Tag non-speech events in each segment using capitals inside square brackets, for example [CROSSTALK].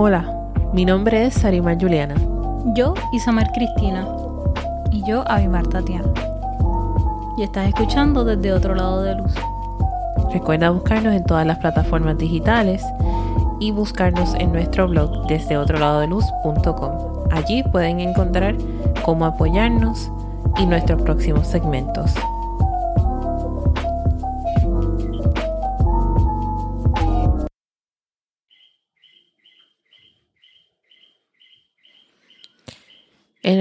Hola, mi nombre es Sarima Juliana. Yo, Isamar Cristina. Y yo, Avimar Tatiana. Y estás escuchando desde otro lado de luz. Recuerda buscarnos en todas las plataformas digitales y buscarnos en nuestro blog desde otro lado de luz.com. Allí pueden encontrar cómo apoyarnos y nuestros próximos segmentos.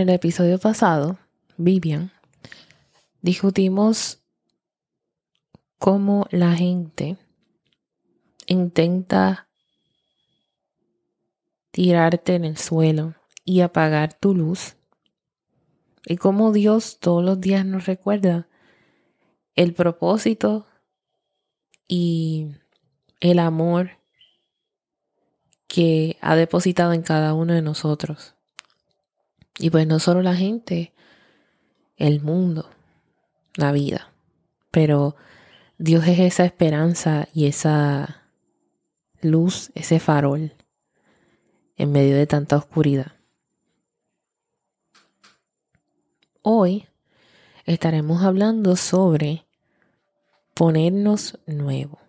El episodio pasado, Vivian, discutimos cómo la gente intenta tirarte en el suelo y apagar tu luz. Y cómo Dios todos los días nos recuerda el propósito y el amor que ha depositado en cada uno de nosotros. Y pues no solo la gente, el mundo, la vida. Pero Dios es esa esperanza y esa luz, ese farol en medio de tanta oscuridad. Hoy estaremos hablando sobre ponernos nuevo.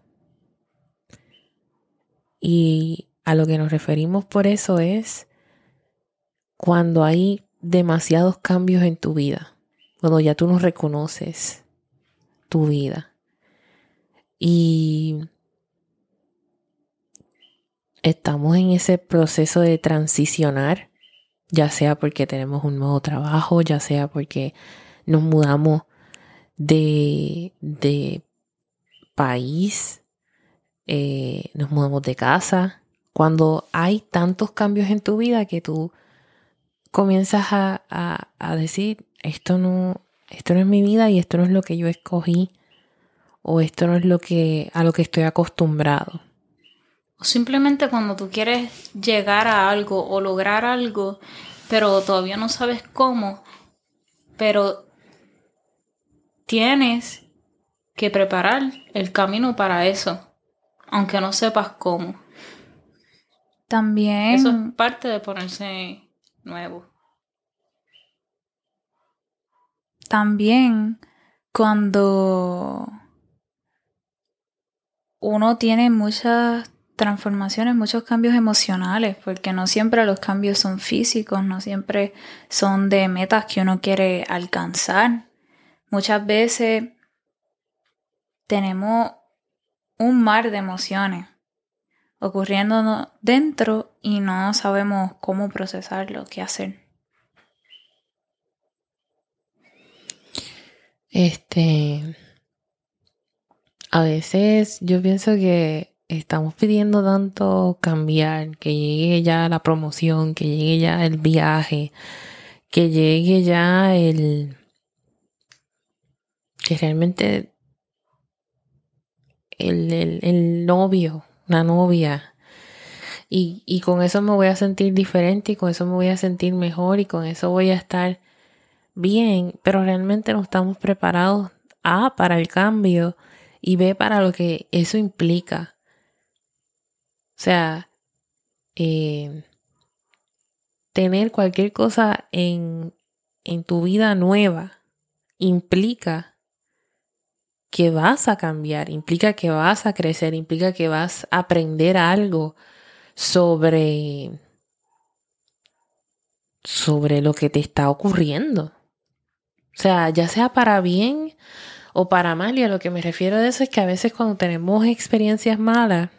Y a lo que nos referimos por eso es cuando hay demasiados cambios en tu vida, cuando ya tú no reconoces tu vida. Y estamos en ese proceso de transicionar, ya sea porque tenemos un nuevo trabajo, ya sea porque nos mudamos de, de país, eh, nos mudamos de casa. Cuando hay tantos cambios en tu vida que tú comienzas a, decir, esto no, esto no es mi vida y esto no es lo que yo escogí o esto no es lo que a lo que estoy acostumbrado. O simplemente cuando tú quieres llegar a algo o lograr algo, pero todavía no sabes cómo, pero tienes que preparar el camino para eso, aunque no sepas cómo. También. Eso es parte de ponerse nuevo. También cuando uno tiene muchas transformaciones, muchos cambios emocionales, porque no siempre los cambios son físicos, no siempre son de metas que uno quiere alcanzar. Muchas veces tenemos un mar de emociones ocurriendo dentro y no sabemos cómo procesarlo, qué hacer. Este, a veces yo pienso que estamos pidiendo tanto cambiar, que llegue ya la promoción, que llegue ya el viaje, que llegue ya el que realmente el, el, el novio una novia. Y, y con eso me voy a sentir diferente y con eso me voy a sentir mejor y con eso voy a estar bien, pero realmente no estamos preparados A para el cambio y B para lo que eso implica. O sea, eh, tener cualquier cosa en, en tu vida nueva implica que vas a cambiar, implica que vas a crecer, implica que vas a aprender algo sobre sobre lo que te está ocurriendo. O sea, ya sea para bien o para mal, y a lo que me refiero de eso es que a veces cuando tenemos experiencias malas,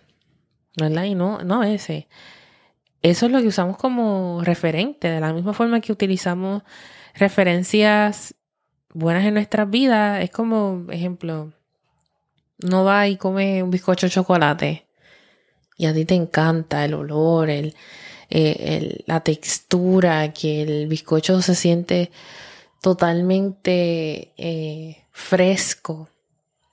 ¿verdad? Y no, no veces. Eso es lo que usamos como referente, de la misma forma que utilizamos referencias buenas en nuestras vidas es como, ejemplo, no va y come un bizcocho de chocolate y a ti te encanta el olor, el, eh, la textura, que el bizcocho se siente totalmente eh, fresco,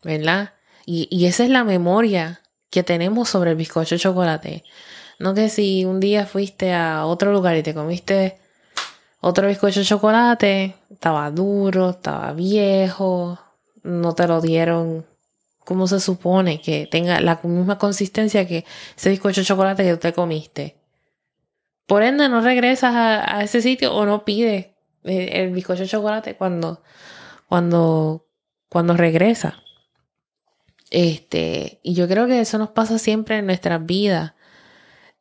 ¿verdad? Y, y esa es la memoria que tenemos sobre el bizcocho de chocolate. No que si un día fuiste a otro lugar y te comiste otro bizcocho de chocolate, estaba duro, estaba viejo, no te lo dieron como se supone que tenga la misma consistencia que ese bizcocho de chocolate que tú te comiste. por ende no regresas a, ese sitio o no pides el, el bizcocho de chocolate cuando, cuando, cuando regresa. Este, y yo creo que eso nos pasa siempre en nuestras vidas.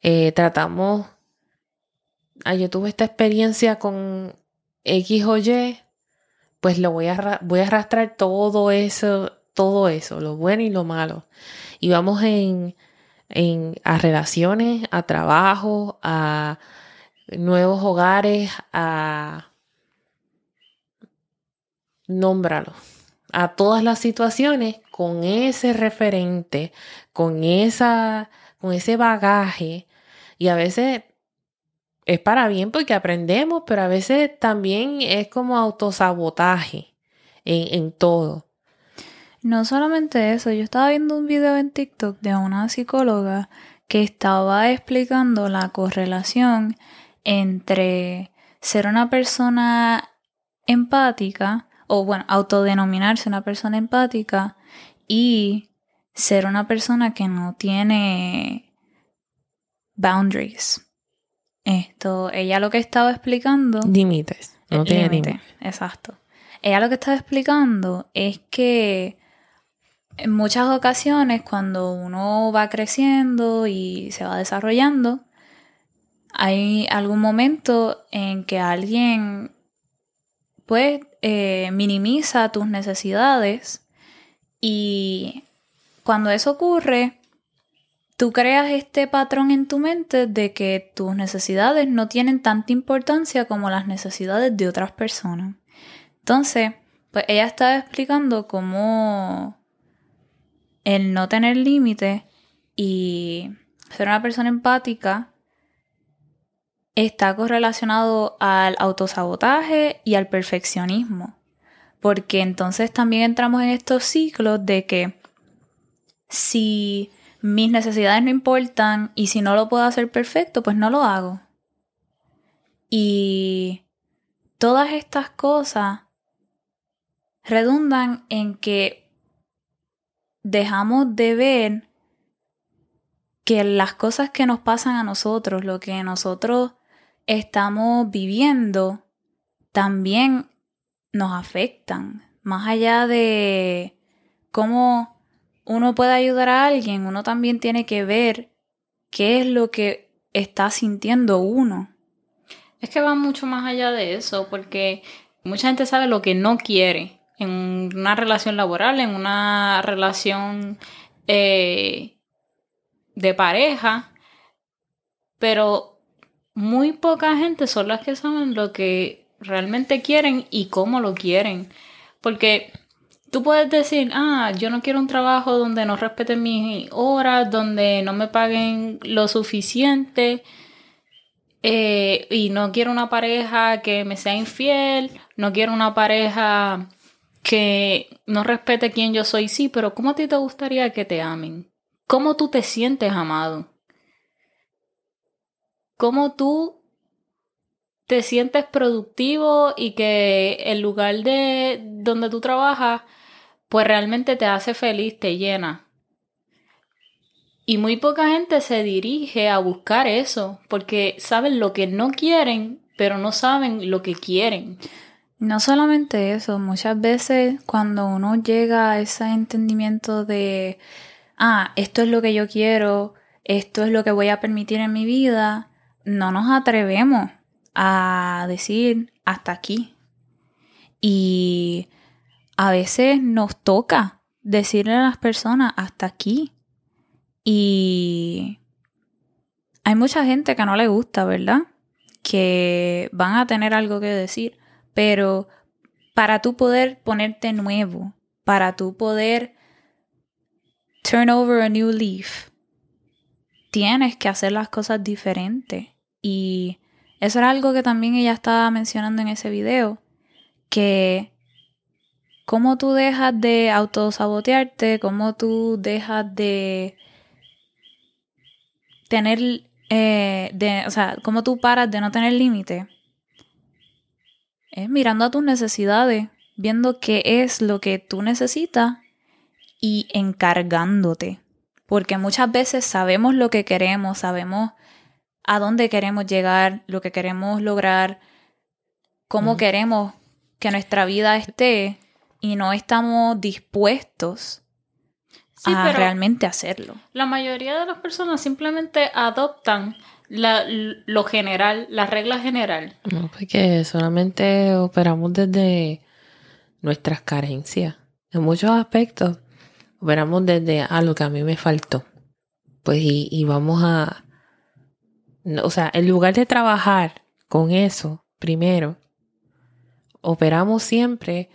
Eh, tratamos, ah, yo tuve esta experiencia con X o Y, pues lo voy a, voy a arrastrar todo eso, todo eso, lo bueno y lo malo. Y vamos en, en, a relaciones, a trabajo, a nuevos hogares, a... Nómbralo. A todas las situaciones con ese referente, con, esa, con ese bagaje. Y a veces es para bien porque aprendemos, pero a veces también es como autosabotaje en, en todo. No solamente eso, yo estaba viendo un video en TikTok de una psicóloga que estaba explicando la correlación entre ser una persona empática, o bueno, autodenominarse una persona empática y ser una persona que no tiene boundaries. Esto, ella lo que estaba explicando. Límites. No tiene límites. Exacto. Ella lo que estaba explicando es que en muchas ocasiones, cuando uno va creciendo y se va desarrollando, hay algún momento en que alguien pues eh, minimiza tus necesidades y cuando eso ocurre, tú creas este patrón en tu mente de que tus necesidades no tienen tanta importancia como las necesidades de otras personas. Entonces, pues ella estaba explicando cómo el no tener límite y ser una persona empática está correlacionado al autosabotaje y al perfeccionismo. Porque entonces también entramos en estos ciclos de que si mis necesidades no importan y si no lo puedo hacer perfecto, pues no lo hago. Y todas estas cosas redundan en que dejamos de ver que las cosas que nos pasan a nosotros, lo que nosotros estamos viviendo también nos afectan. Más allá de cómo uno puede ayudar a alguien, uno también tiene que ver qué es lo que está sintiendo uno. Es que va mucho más allá de eso, porque mucha gente sabe lo que no quiere en una relación laboral, en una relación eh, de pareja, pero muy poca gente son las que saben lo que realmente quieren y cómo lo quieren. Porque tú puedes decir, ah, yo no quiero un trabajo donde no respeten mis horas, donde no me paguen lo suficiente. Eh, y no quiero una pareja que me sea infiel, no quiero una pareja que no respete quién yo soy, sí, pero ¿cómo a ti te gustaría que te amen? ¿Cómo tú te sientes amado? cómo tú te sientes productivo y que el lugar de donde tú trabajas, pues realmente te hace feliz, te llena. Y muy poca gente se dirige a buscar eso, porque saben lo que no quieren, pero no saben lo que quieren. No solamente eso, muchas veces cuando uno llega a ese entendimiento de, ah, esto es lo que yo quiero, esto es lo que voy a permitir en mi vida, no nos atrevemos a decir hasta aquí. Y a veces nos toca decirle a las personas hasta aquí. Y hay mucha gente que no le gusta, ¿verdad? Que van a tener algo que decir, pero para tú poder ponerte nuevo, para tú poder turn over a new leaf, tienes que hacer las cosas diferentes. Y eso era algo que también ella estaba mencionando en ese video, que cómo tú dejas de autosabotearte, cómo tú dejas de tener, eh, de, o sea, cómo tú paras de no tener límite, es mirando a tus necesidades, viendo qué es lo que tú necesitas y encargándote. Porque muchas veces sabemos lo que queremos, sabemos a dónde queremos llegar, lo que queremos lograr, cómo queremos que nuestra vida esté y no estamos dispuestos a realmente hacerlo. La mayoría de las personas simplemente adoptan lo general, la regla general. No, porque solamente operamos desde nuestras carencias. En muchos aspectos operamos desde a lo que a mí me faltó. Pues y, y vamos a... O sea, en lugar de trabajar con eso primero, operamos siempre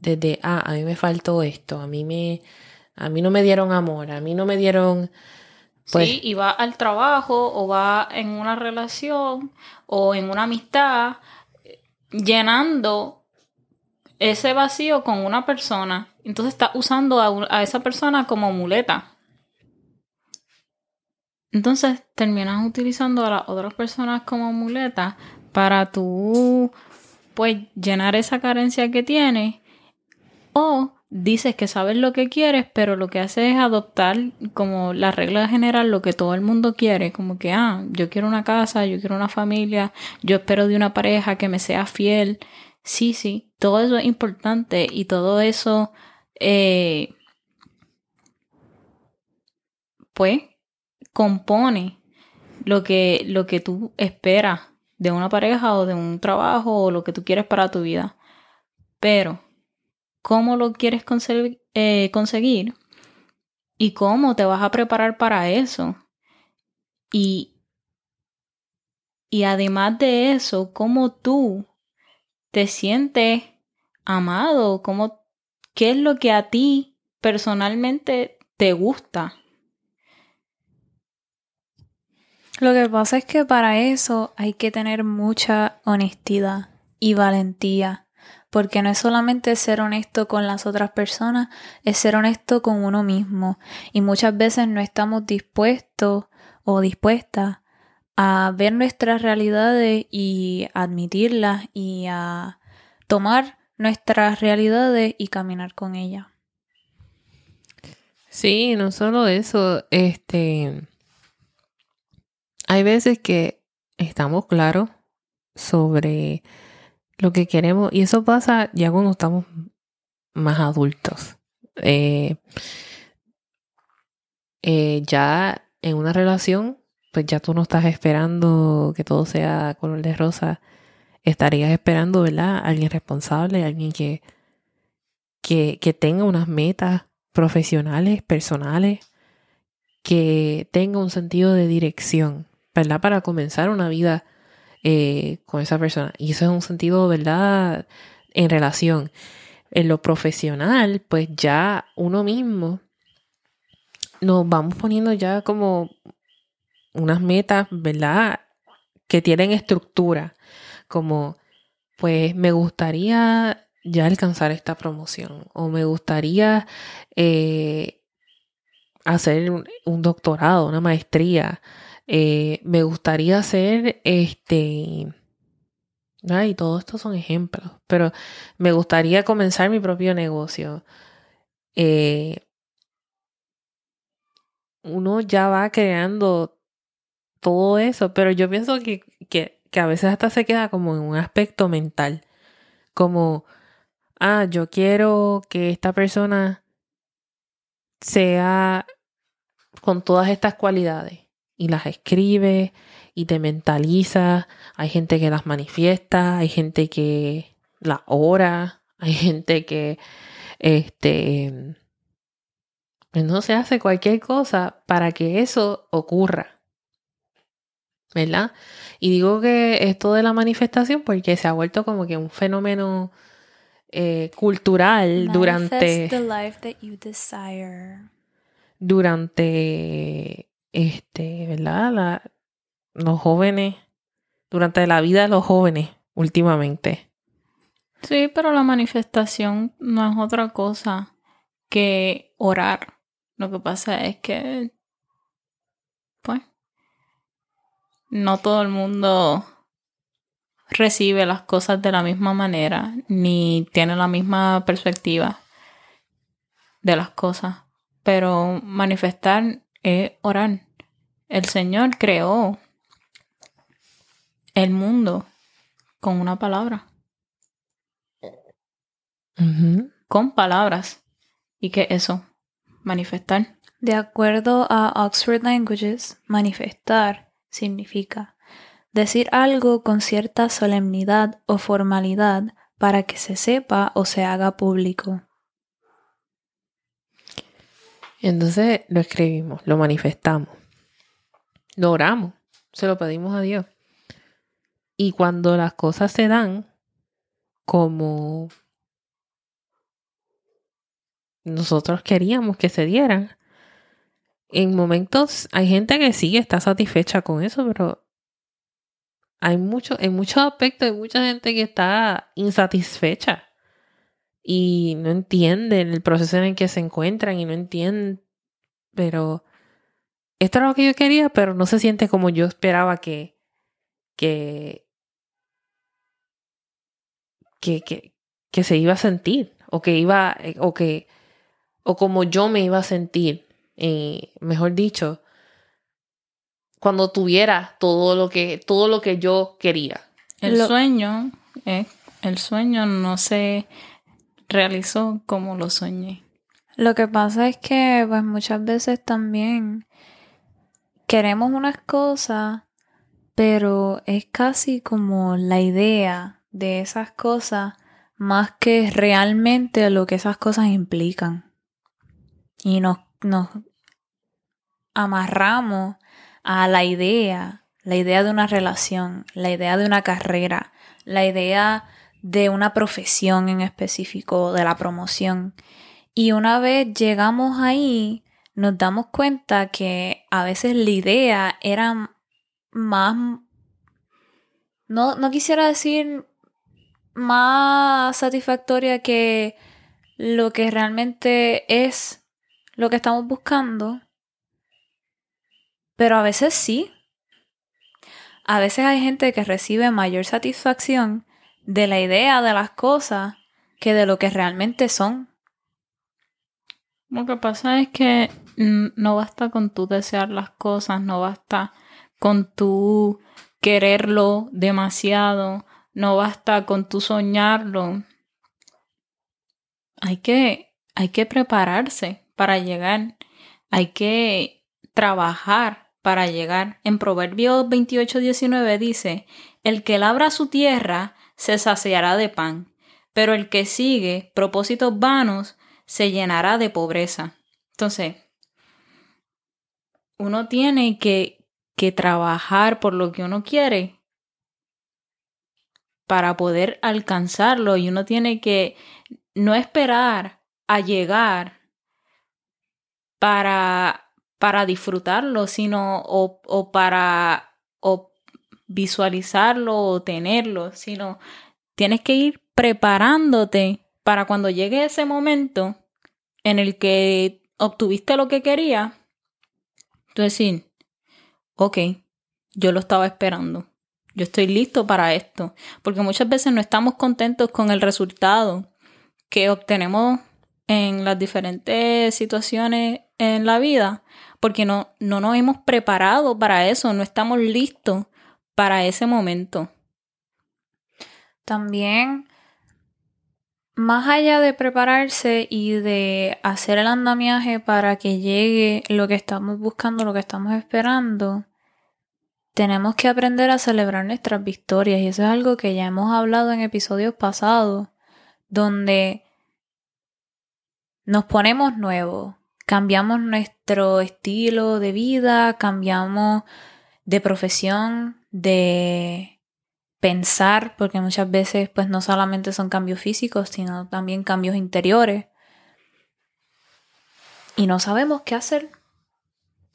desde, ah, a mí me faltó esto, a mí me, a mí no me dieron amor, a mí no me dieron... Pues, sí, y va al trabajo o va en una relación o en una amistad llenando ese vacío con una persona. Entonces está usando a, a esa persona como muleta. Entonces terminas utilizando a las otras personas como muleta para tú pues llenar esa carencia que tienes o dices que sabes lo que quieres, pero lo que haces es adoptar como la regla general lo que todo el mundo quiere, como que, ah, yo quiero una casa, yo quiero una familia, yo espero de una pareja que me sea fiel. Sí, sí, todo eso es importante y todo eso, eh, pues, compone lo que, lo que tú esperas de una pareja o de un trabajo o lo que tú quieres para tu vida. Pero, ¿cómo lo quieres eh, conseguir? ¿Y cómo te vas a preparar para eso? Y, y además de eso, ¿cómo tú te sientes amado? ¿Cómo, ¿Qué es lo que a ti personalmente te gusta? Lo que pasa es que para eso hay que tener mucha honestidad y valentía, porque no es solamente ser honesto con las otras personas, es ser honesto con uno mismo. Y muchas veces no estamos dispuestos o dispuestas a ver nuestras realidades y admitirlas y a tomar nuestras realidades y caminar con ellas. Sí, no solo eso, este hay veces que estamos claros sobre lo que queremos y eso pasa ya cuando estamos más adultos. Eh, eh, ya en una relación, pues ya tú no estás esperando que todo sea color de rosa. Estarías esperando, ¿verdad? Alguien responsable, alguien que, que, que tenga unas metas profesionales, personales, que tenga un sentido de dirección. ¿Verdad? Para comenzar una vida eh, con esa persona. Y eso es un sentido, ¿verdad? En relación. En lo profesional, pues ya uno mismo nos vamos poniendo ya como unas metas, ¿verdad? Que tienen estructura. Como, pues me gustaría ya alcanzar esta promoción. O me gustaría eh, hacer un doctorado, una maestría eh, me gustaría hacer este... Y todo esto son ejemplos, pero me gustaría comenzar mi propio negocio. Eh, uno ya va creando todo eso, pero yo pienso que, que, que, a veces hasta se queda como en un aspecto mental, como, ah, yo quiero que esta persona sea con todas estas cualidades y las escribe y te mentaliza. Hay gente que las manifiesta, hay gente que las ora, hay gente que este no se hace cualquier cosa para que eso ocurra. ¿Verdad? Y digo que esto de la manifestación porque se ha vuelto como que un fenómeno eh, cultural durante durante este, ¿verdad? Los jóvenes, durante la vida de los jóvenes últimamente. Sí, pero la manifestación no es otra cosa que orar. Lo que pasa es que, pues, no todo el mundo recibe las cosas de la misma manera, ni tiene la misma perspectiva de las cosas. Pero manifestar es orar. El Señor creó el mundo con una palabra. Con palabras. ¿Y qué es eso? Manifestar. De acuerdo a Oxford Languages, manifestar significa decir algo con cierta solemnidad o formalidad para que se sepa o se haga público. Entonces lo escribimos, lo manifestamos, lo oramos, se lo pedimos a Dios. Y cuando las cosas se dan como nosotros queríamos que se dieran, en momentos hay gente que sí está satisfecha con eso, pero hay mucho, en muchos aspectos hay mucha gente que está insatisfecha y no entienden el proceso en el que se encuentran y no entienden, pero esto era lo que yo quería, pero no se siente como yo esperaba que, que, que, que, se iba a sentir o que iba, o que, o como yo me iba a sentir, eh, mejor dicho, cuando tuviera todo lo que, todo lo que yo quería. El sueño, eh, el sueño no se realizó como lo soñé. Lo que pasa es que pues muchas veces también queremos unas cosas, pero es casi como la idea de esas cosas más que realmente lo que esas cosas implican. Y nos, nos amarramos a la idea, la idea de una relación, la idea de una carrera, la idea de una profesión en específico, de la promoción. Y una vez llegamos ahí, nos damos cuenta que a veces la idea era más, no, no quisiera decir más satisfactoria que lo que realmente es lo que estamos buscando, pero a veces sí. A veces hay gente que recibe mayor satisfacción de la idea de las cosas que de lo que realmente son. Lo que pasa es que no basta con tú desear las cosas, no basta con tú quererlo demasiado, no basta con tú soñarlo. Hay que, hay que prepararse para llegar, hay que trabajar para llegar. En Proverbios 28, 19 dice, el que labra su tierra se saciará de pan, pero el que sigue propósitos vanos se llenará de pobreza. Entonces, uno tiene que, que trabajar por lo que uno quiere para poder alcanzarlo y uno tiene que no esperar a llegar para, para disfrutarlo, sino o, o para visualizarlo o tenerlo, sino tienes que ir preparándote para cuando llegue ese momento en el que obtuviste lo que querías, tú decir, ok, yo lo estaba esperando, yo estoy listo para esto, porque muchas veces no estamos contentos con el resultado que obtenemos en las diferentes situaciones en la vida, porque no, no nos hemos preparado para eso, no estamos listos para ese momento. También, más allá de prepararse y de hacer el andamiaje para que llegue lo que estamos buscando, lo que estamos esperando, tenemos que aprender a celebrar nuestras victorias y eso es algo que ya hemos hablado en episodios pasados, donde nos ponemos nuevos, cambiamos nuestro estilo de vida, cambiamos de profesión, de pensar, porque muchas veces pues no solamente son cambios físicos, sino también cambios interiores. Y no sabemos qué hacer.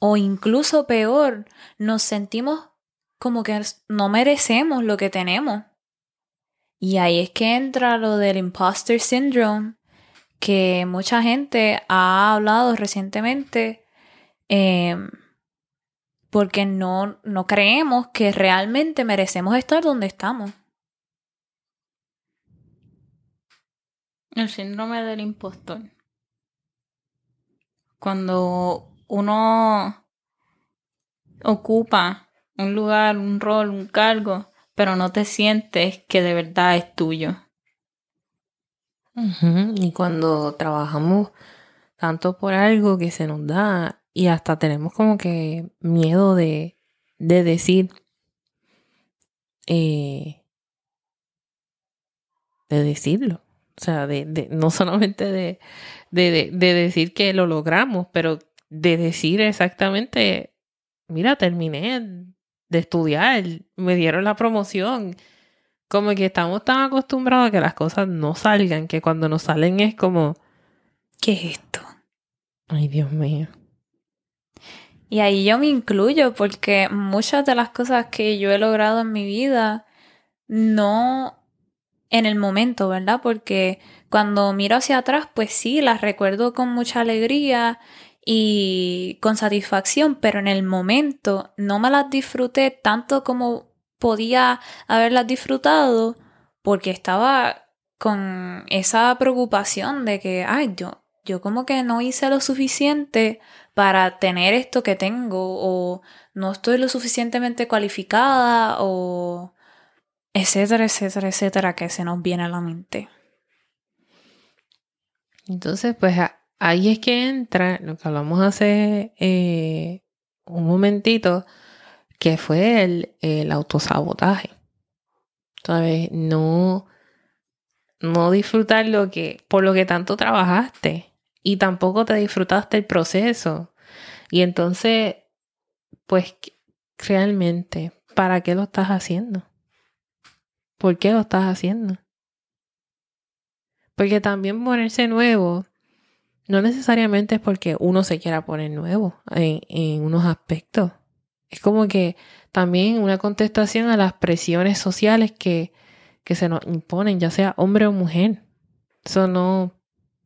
O incluso peor, nos sentimos como que no merecemos lo que tenemos. Y ahí es que entra lo del imposter syndrome, que mucha gente ha hablado recientemente. Eh, porque no, no creemos que realmente merecemos estar donde estamos. El síndrome del impostor. Cuando uno ocupa un lugar, un rol, un cargo, pero no te sientes que de verdad es tuyo. Y cuando trabajamos tanto por algo que se nos da y hasta tenemos como que miedo de, de decir, eh, de decirlo. O sea, de, de no [LAUGHS] solamente de, de, de, decir que lo logramos, pero de decir exactamente, mira, terminé de estudiar, me dieron la promoción. Como que estamos tan acostumbrados a que las cosas no salgan, que cuando nos salen es como, ¿qué es esto? Ay, Dios mío. Y ahí yo me incluyo porque muchas de las cosas que yo he logrado en mi vida no en el momento, ¿verdad? Porque cuando miro hacia atrás, pues sí, las recuerdo con mucha alegría y con satisfacción, pero en el momento no me las disfruté tanto como podía haberlas disfrutado porque estaba con esa preocupación de que, ay, yo, yo como que no hice lo suficiente para tener esto que tengo o no estoy lo suficientemente cualificada o etcétera, etcétera, etcétera que se nos viene a la mente. Entonces, pues ahí es que entra lo que hablamos hace eh, un momentito, que fue el, el autosabotaje. ¿Sabes? No, no disfrutar lo que, por lo que tanto trabajaste y tampoco te disfrutaste el proceso. Y entonces, pues realmente, ¿para qué lo estás haciendo? ¿Por qué lo estás haciendo? Porque también ponerse nuevo no necesariamente es porque uno se quiera poner nuevo en, en unos aspectos. Es como que también una contestación a las presiones sociales que, que se nos imponen, ya sea hombre o mujer. Eso no,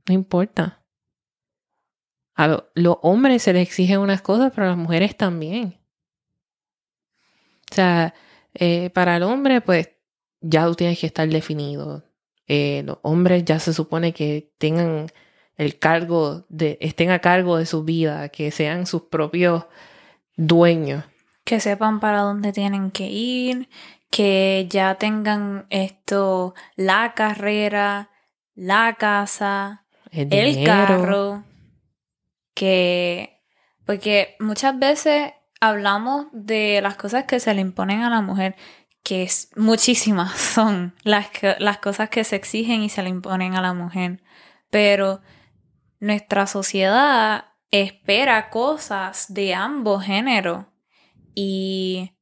no importa. A los hombres se les exigen unas cosas, pero a las mujeres también. O sea, eh, para el hombre, pues ya tú tienes que estar definido. Eh, los hombres ya se supone que tengan el cargo de, estén a cargo de su vida, que sean sus propios dueños. Que sepan para dónde tienen que ir, que ya tengan esto, la carrera, la casa, el, el carro, que, porque muchas veces hablamos de las cosas que se le imponen a la mujer que es, muchísimas [LAUGHS] son las, las cosas que se exigen y se le imponen a la mujer. Pero nuestra sociedad espera cosas de ambos géneros y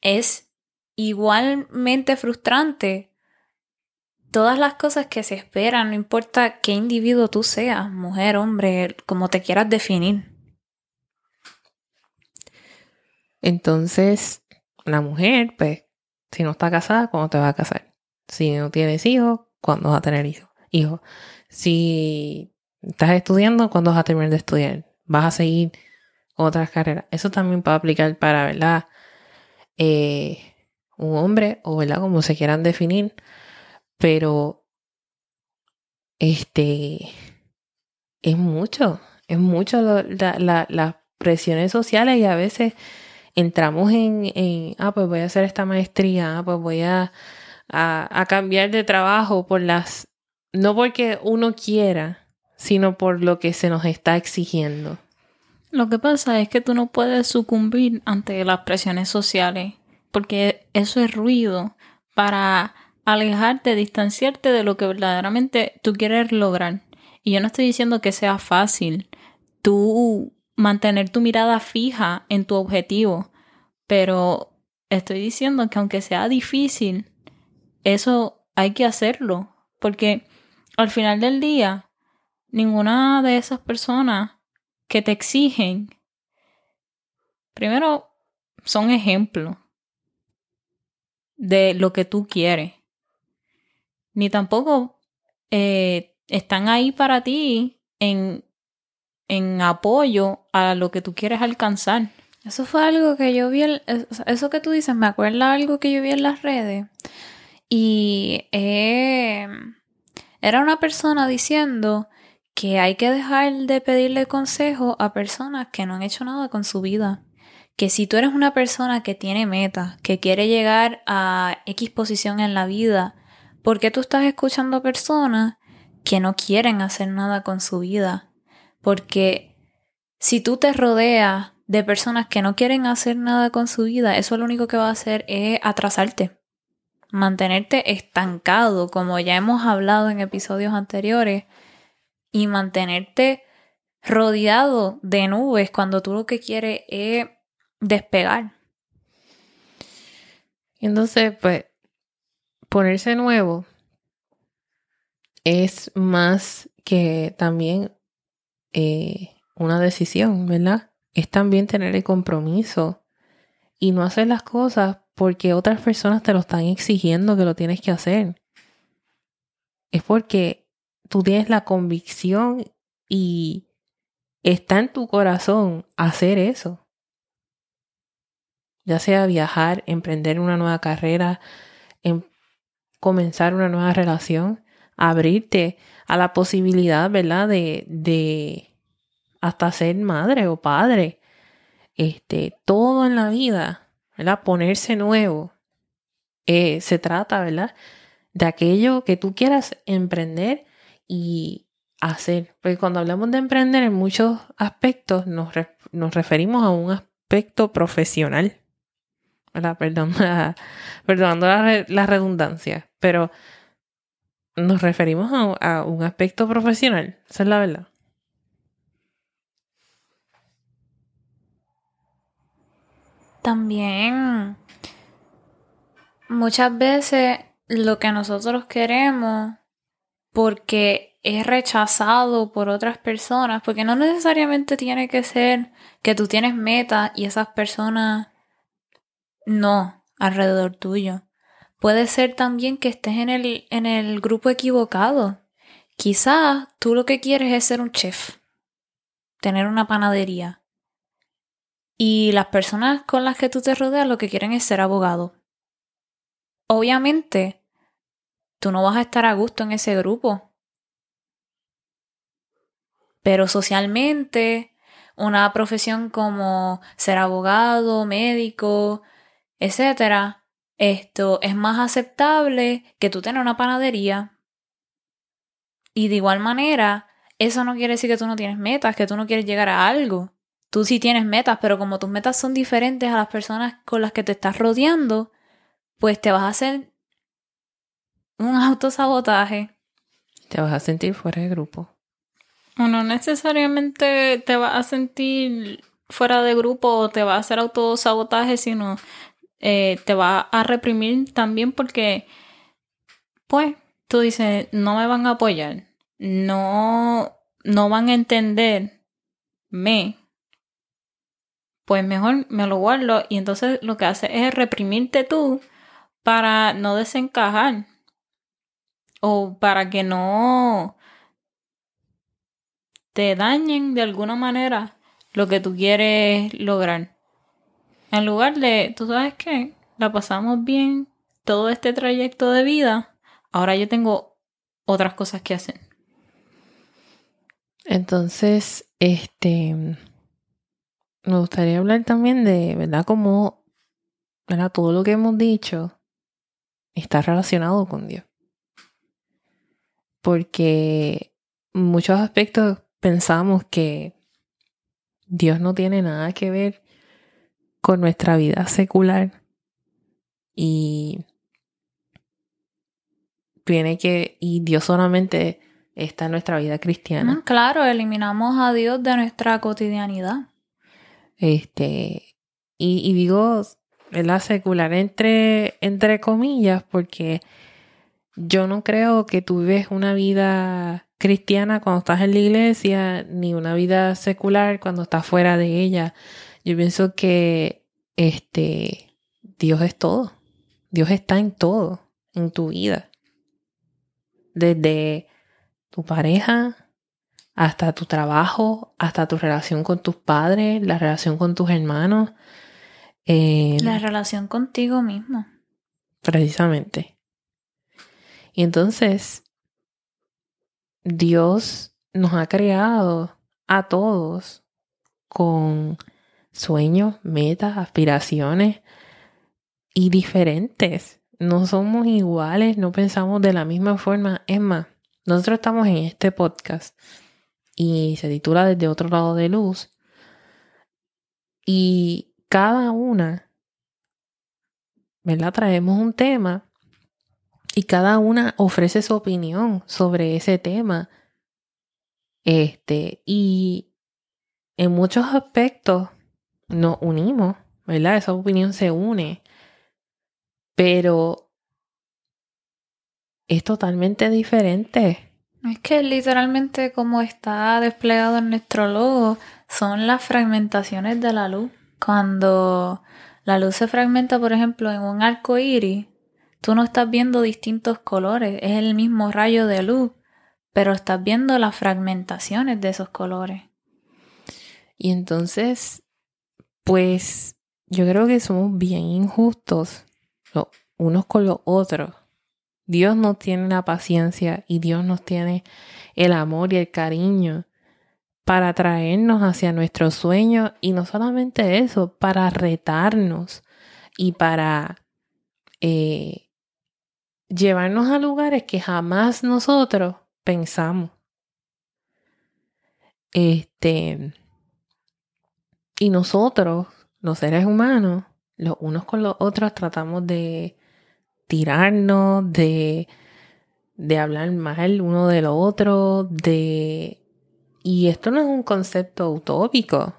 es igualmente frustrante todas las cosas que se esperan, no importa qué individuo tú seas, mujer, hombre, como te quieras definir. Entonces, la mujer, pues, si no está casada, ¿cuándo te vas a casar? Si no tienes hijos, ¿cuándo vas a tener hijos? Hijos. Si estás estudiando, ¿cuándo vas a terminar de estudiar? ¿Vas a seguir otras carreras? Eso también puede aplicar para, ¿verdad? Eh, un hombre o, ¿verdad? Como se quieran definir. Pero, este, es mucho. Es mucho las presiones sociales y a veces entramos en, en, ah, pues voy a hacer esta maestría, ah, pues voy a, a, a cambiar de trabajo por las, no porque uno quiera, sino por lo que se nos está exigiendo. Lo que pasa es que tú no puedes sucumbir ante las presiones sociales, porque eso es ruido para alejarte, distanciarte de lo que verdaderamente tú quieres lograr. Y yo no estoy diciendo que sea fácil. Tú mantener tu mirada fija en tu objetivo, pero estoy diciendo que aunque sea difícil, eso hay que hacerlo, porque al final del día, ninguna de esas personas que te exigen, primero, son ejemplos de lo que tú quieres, ni tampoco eh, están ahí para ti en en apoyo a lo que tú quieres alcanzar. Eso fue algo que yo vi, eso que tú dices, me acuerda algo que yo vi en las redes. Y eh, era una persona diciendo que hay que dejar de pedirle consejo a personas que no han hecho nada con su vida. que si tú eres una persona que tiene metas, que quiere llegar a X posición en la vida, ¿por qué tú estás escuchando personas que no quieren hacer nada con su vida? Porque si tú te rodeas de personas que no quieren hacer nada con su vida, eso lo único que va a hacer es atrasarte, mantenerte estancado, como ya hemos hablado en episodios anteriores, y mantenerte rodeado de nubes cuando tú lo que quieres es despegar. Entonces, pues, ponerse nuevo es más que también eh, una decisión, ¿verdad? Es también tener el compromiso y no hacer las cosas porque otras personas te lo están exigiendo que lo tienes que hacer. Es porque tú tienes la convicción y está en tu corazón hacer eso. Ya sea viajar, emprender una nueva carrera, em, comenzar una nueva relación, abrirte a la posibilidad, ¿verdad? De, de hasta ser madre o padre. Este, todo en la vida, ¿verdad? Ponerse nuevo. Eh, se trata, ¿verdad? De aquello que tú quieras emprender y hacer. Porque cuando hablamos de emprender en muchos aspectos nos, nos referimos a un aspecto profesional. ¿Verdad? Perdón, [LAUGHS] perdonando la, redundancia, pero nos referimos a, a un aspecto profesional. Esa es la verdad. También muchas veces lo que nosotros queremos porque es rechazado por otras personas, porque no necesariamente tiene que ser que tú tienes metas y esas personas no alrededor tuyo. Puede ser también que estés en el, en el grupo equivocado. Quizás tú lo que quieres es ser un chef, tener una panadería. Y las personas con las que tú te rodeas lo que quieren es ser abogado. Obviamente, tú no vas a estar a gusto en ese grupo. Pero socialmente, una profesión como ser abogado, médico, etcétera, esto es más aceptable que tú tengas una panadería. Y de igual manera, eso no quiere decir que tú no tienes metas, que tú no quieres llegar a algo. Tú sí tienes metas, pero como tus metas son diferentes a las personas con las que te estás rodeando, pues te vas a hacer un autosabotaje. Te vas a sentir fuera de grupo. O no necesariamente te vas a sentir fuera de grupo o te va a hacer autosabotaje, sino eh, te va a reprimir también porque, pues, tú dices, no me van a apoyar, no, no van a entenderme, pues mejor me lo guardo y entonces lo que hace es reprimirte tú para no desencajar o para que no te dañen de alguna manera lo que tú quieres lograr. En lugar de, tú sabes qué, la pasamos bien todo este trayecto de vida, ahora yo tengo otras cosas que hacer. Entonces, este, me gustaría hablar también de, ¿verdad? Como, ¿verdad? Todo lo que hemos dicho está relacionado con Dios. Porque muchos aspectos pensamos que Dios no tiene nada que ver con nuestra vida secular y tiene que y Dios solamente está en nuestra vida cristiana. Mm, claro, eliminamos a Dios de nuestra cotidianidad. Este y, y digo la secular entre entre comillas porque yo no creo que tú vives una vida cristiana cuando estás en la iglesia ni una vida secular cuando estás fuera de ella. Yo pienso que este Dios es todo. Dios está en todo, en tu vida. Desde tu pareja hasta tu trabajo, hasta tu relación con tus padres, la relación con tus hermanos. Eh, la relación contigo mismo. Precisamente. Y entonces, Dios nos ha creado a todos con sueños, metas, aspiraciones y diferentes. No somos iguales, no pensamos de la misma forma. Es más, nosotros estamos en este podcast y se titula Desde otro lado de luz. Y cada una, ¿verdad? Traemos un tema y cada una ofrece su opinión sobre ese tema. Este, y en muchos aspectos nos unimos, ¿verdad? Esa opinión se une, pero es totalmente diferente. Es que literalmente como está desplegado en nuestro logo, son las fragmentaciones de la luz. Cuando la luz se fragmenta, por ejemplo, en un arco iris, tú no estás viendo distintos colores, es el mismo rayo de luz, pero estás viendo las fragmentaciones de esos colores. Y entonces, pues yo creo que somos bien injustos los unos con los otros. Dios nos tiene la paciencia y Dios nos tiene el amor y el cariño para traernos hacia nuestros sueños y no solamente eso, para retarnos y para eh, llevarnos a lugares que jamás nosotros pensamos. Este, y nosotros, los seres humanos, los unos con los otros, tratamos de tirarnos, de, de hablar mal uno del otro, de... Y esto no es un concepto utópico. O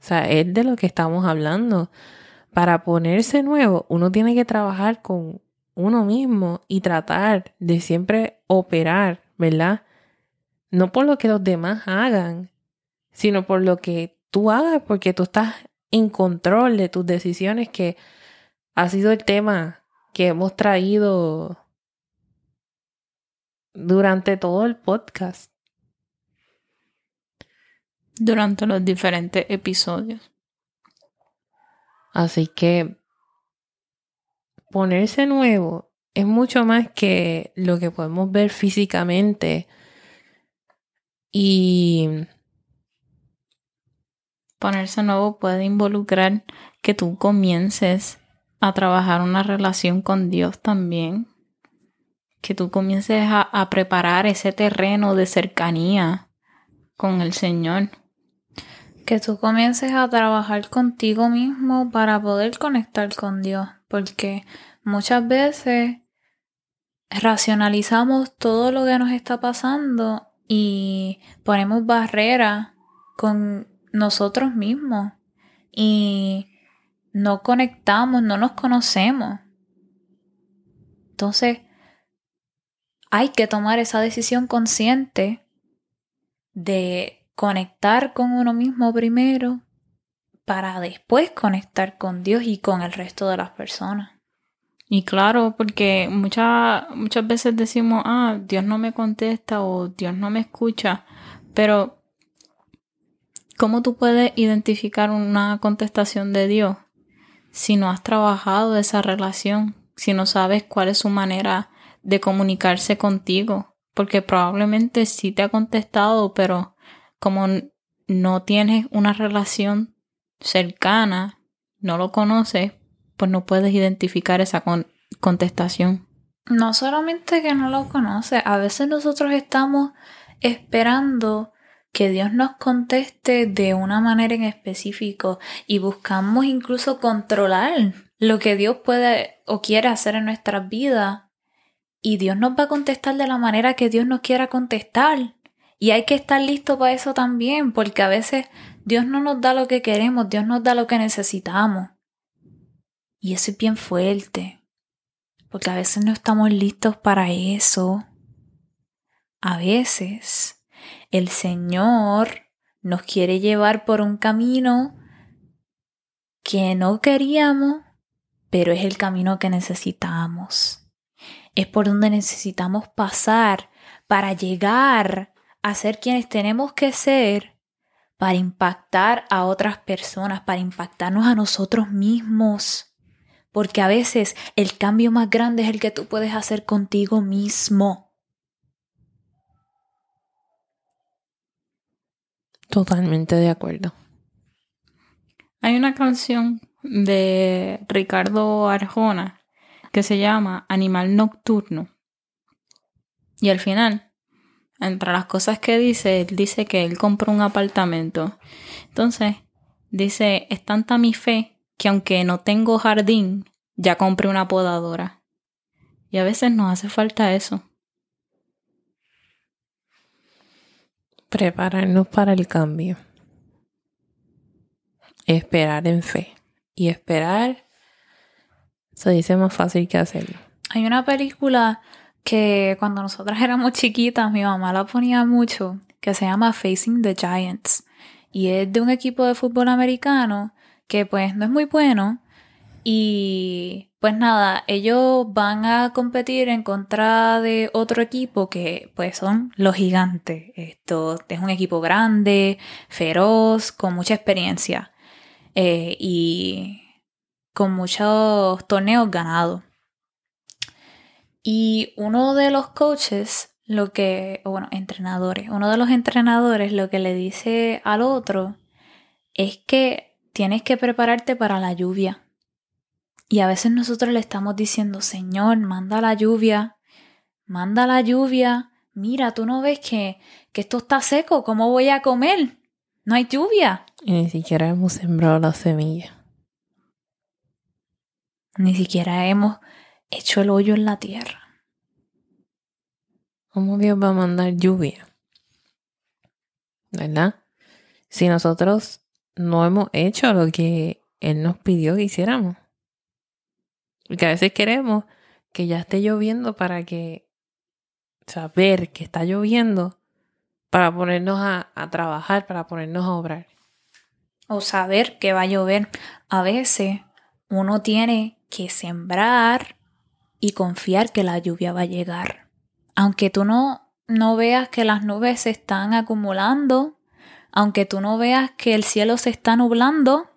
sea, es de lo que estamos hablando. Para ponerse nuevo, uno tiene que trabajar con uno mismo y tratar de siempre operar, ¿verdad? No por lo que los demás hagan, sino por lo que tú hagas, porque tú estás en control de tus decisiones, que ha sido el tema que hemos traído durante todo el podcast. Durante los diferentes episodios. Así que ponerse nuevo es mucho más que lo que podemos ver físicamente. Y ponerse nuevo puede involucrar que tú comiences a trabajar una relación con Dios también. Que tú comiences a, preparar ese terreno de cercanía con el Señor. Que tú comiences a trabajar contigo mismo para poder conectar con Dios. Porque muchas veces racionalizamos todo lo que nos está pasando y ponemos barreras con nosotros mismos. Y no conectamos, no nos conocemos. Entonces, hay que tomar esa decisión consciente de conectar con uno mismo primero para después conectar con Dios y con el resto de las personas. Y claro, porque muchas, muchas veces decimos, ah, Dios no me contesta o Dios no me escucha, pero ¿cómo tú puedes identificar una contestación de Dios? si no has trabajado esa relación, si no sabes cuál es su manera de comunicarse contigo, porque probablemente sí te ha contestado, pero como no tienes una relación cercana, no lo conoces, pues no puedes identificar esa contestación. No solamente que no lo conoces, a veces nosotros estamos esperando que Dios nos conteste de una manera en específico y buscamos incluso controlar lo que Dios puede o quiere hacer en nuestras vidas. Y Dios nos va a contestar de la manera que Dios nos quiera contestar. Y hay que estar listo para eso también, porque a veces Dios no nos da lo que queremos, Dios nos da lo que necesitamos. Y eso es bien fuerte, porque a veces no estamos listos para eso. A veces el Señor nos quiere llevar por un camino que no queríamos, pero es el camino que necesitamos. Es por donde necesitamos pasar para llegar a ser quienes tenemos que ser, para impactar a otras personas, para impactarnos a nosotros mismos. Porque a veces el cambio más grande es el que tú puedes hacer contigo mismo. Totalmente de acuerdo. Hay una canción de Ricardo Arjona que se llama Animal Nocturno. Y al final, entre las cosas que dice, él dice que él compró un apartamento. Entonces, dice, es tanta mi fe que aunque no tengo jardín, ya compré una podadora. Y a veces nos hace falta eso. Prepararnos para el cambio. Esperar en fe. Y esperar se dice más fácil que hacerlo. Hay una película que cuando nosotras éramos chiquitas, mi mamá la ponía mucho, que se llama Facing the Giants. Y es de un equipo de fútbol americano que pues no es muy bueno. Y pues nada, ellos van a competir en contra de otro equipo que pues son los gigantes. Esto es un equipo grande, feroz, con mucha experiencia eh, y con muchos torneos ganados. Y uno de los coaches, lo que, bueno, entrenadores, uno de los entrenadores lo que le dice al otro es que tienes que prepararte para la lluvia. Y a veces nosotros le estamos diciendo, Señor, manda la lluvia, manda la lluvia. Mira, tú no ves que, que esto está seco, ¿cómo voy a comer? No hay lluvia. Y ni siquiera hemos sembrado la semilla. Ni siquiera hemos hecho el hoyo en la tierra. ¿Cómo Dios va a mandar lluvia? ¿Verdad? Si nosotros no hemos hecho lo que Él nos pidió que hiciéramos. Porque a veces queremos que ya esté lloviendo para que saber que está lloviendo para ponernos a, a, trabajar, para ponernos a obrar. O saber que va a llover. A veces uno tiene que sembrar y confiar que la lluvia va a llegar. Aunque tú no, no veas que las nubes se están acumulando, aunque tú no veas que el cielo se está nublando,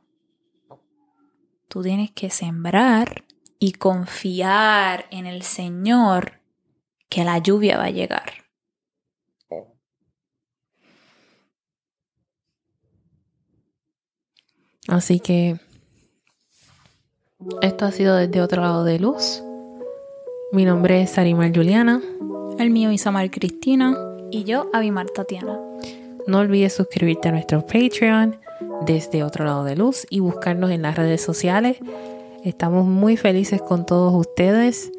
tú tienes que sembrar y confiar en el Señor que la lluvia va a llegar. Así que esto ha sido desde otro lado de luz. Mi nombre es Sarimar Juliana. El mío Isamar Cristina. Y yo, Abimar Tatiana. No olvides suscribirte a nuestro Patreon desde otro lado de luz y buscarnos en las redes sociales. Estamos muy felices con todos ustedes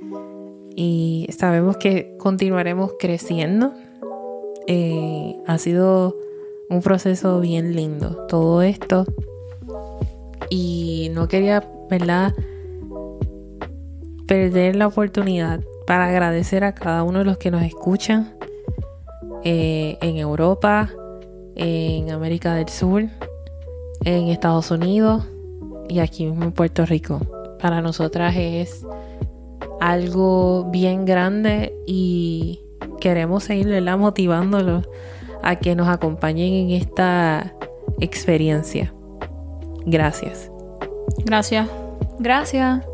y sabemos que continuaremos creciendo. Eh, ha sido un proceso bien lindo todo esto y no quería, ¿verdad? Perder la oportunidad para agradecer a cada uno de los que nos escuchan eh, en Europa, en América del Sur, en Estados Unidos y aquí mismo en Puerto Rico. Para nosotras es algo bien grande y queremos seguir motivándolos a que nos acompañen en esta experiencia. Gracias. Gracias. Gracias.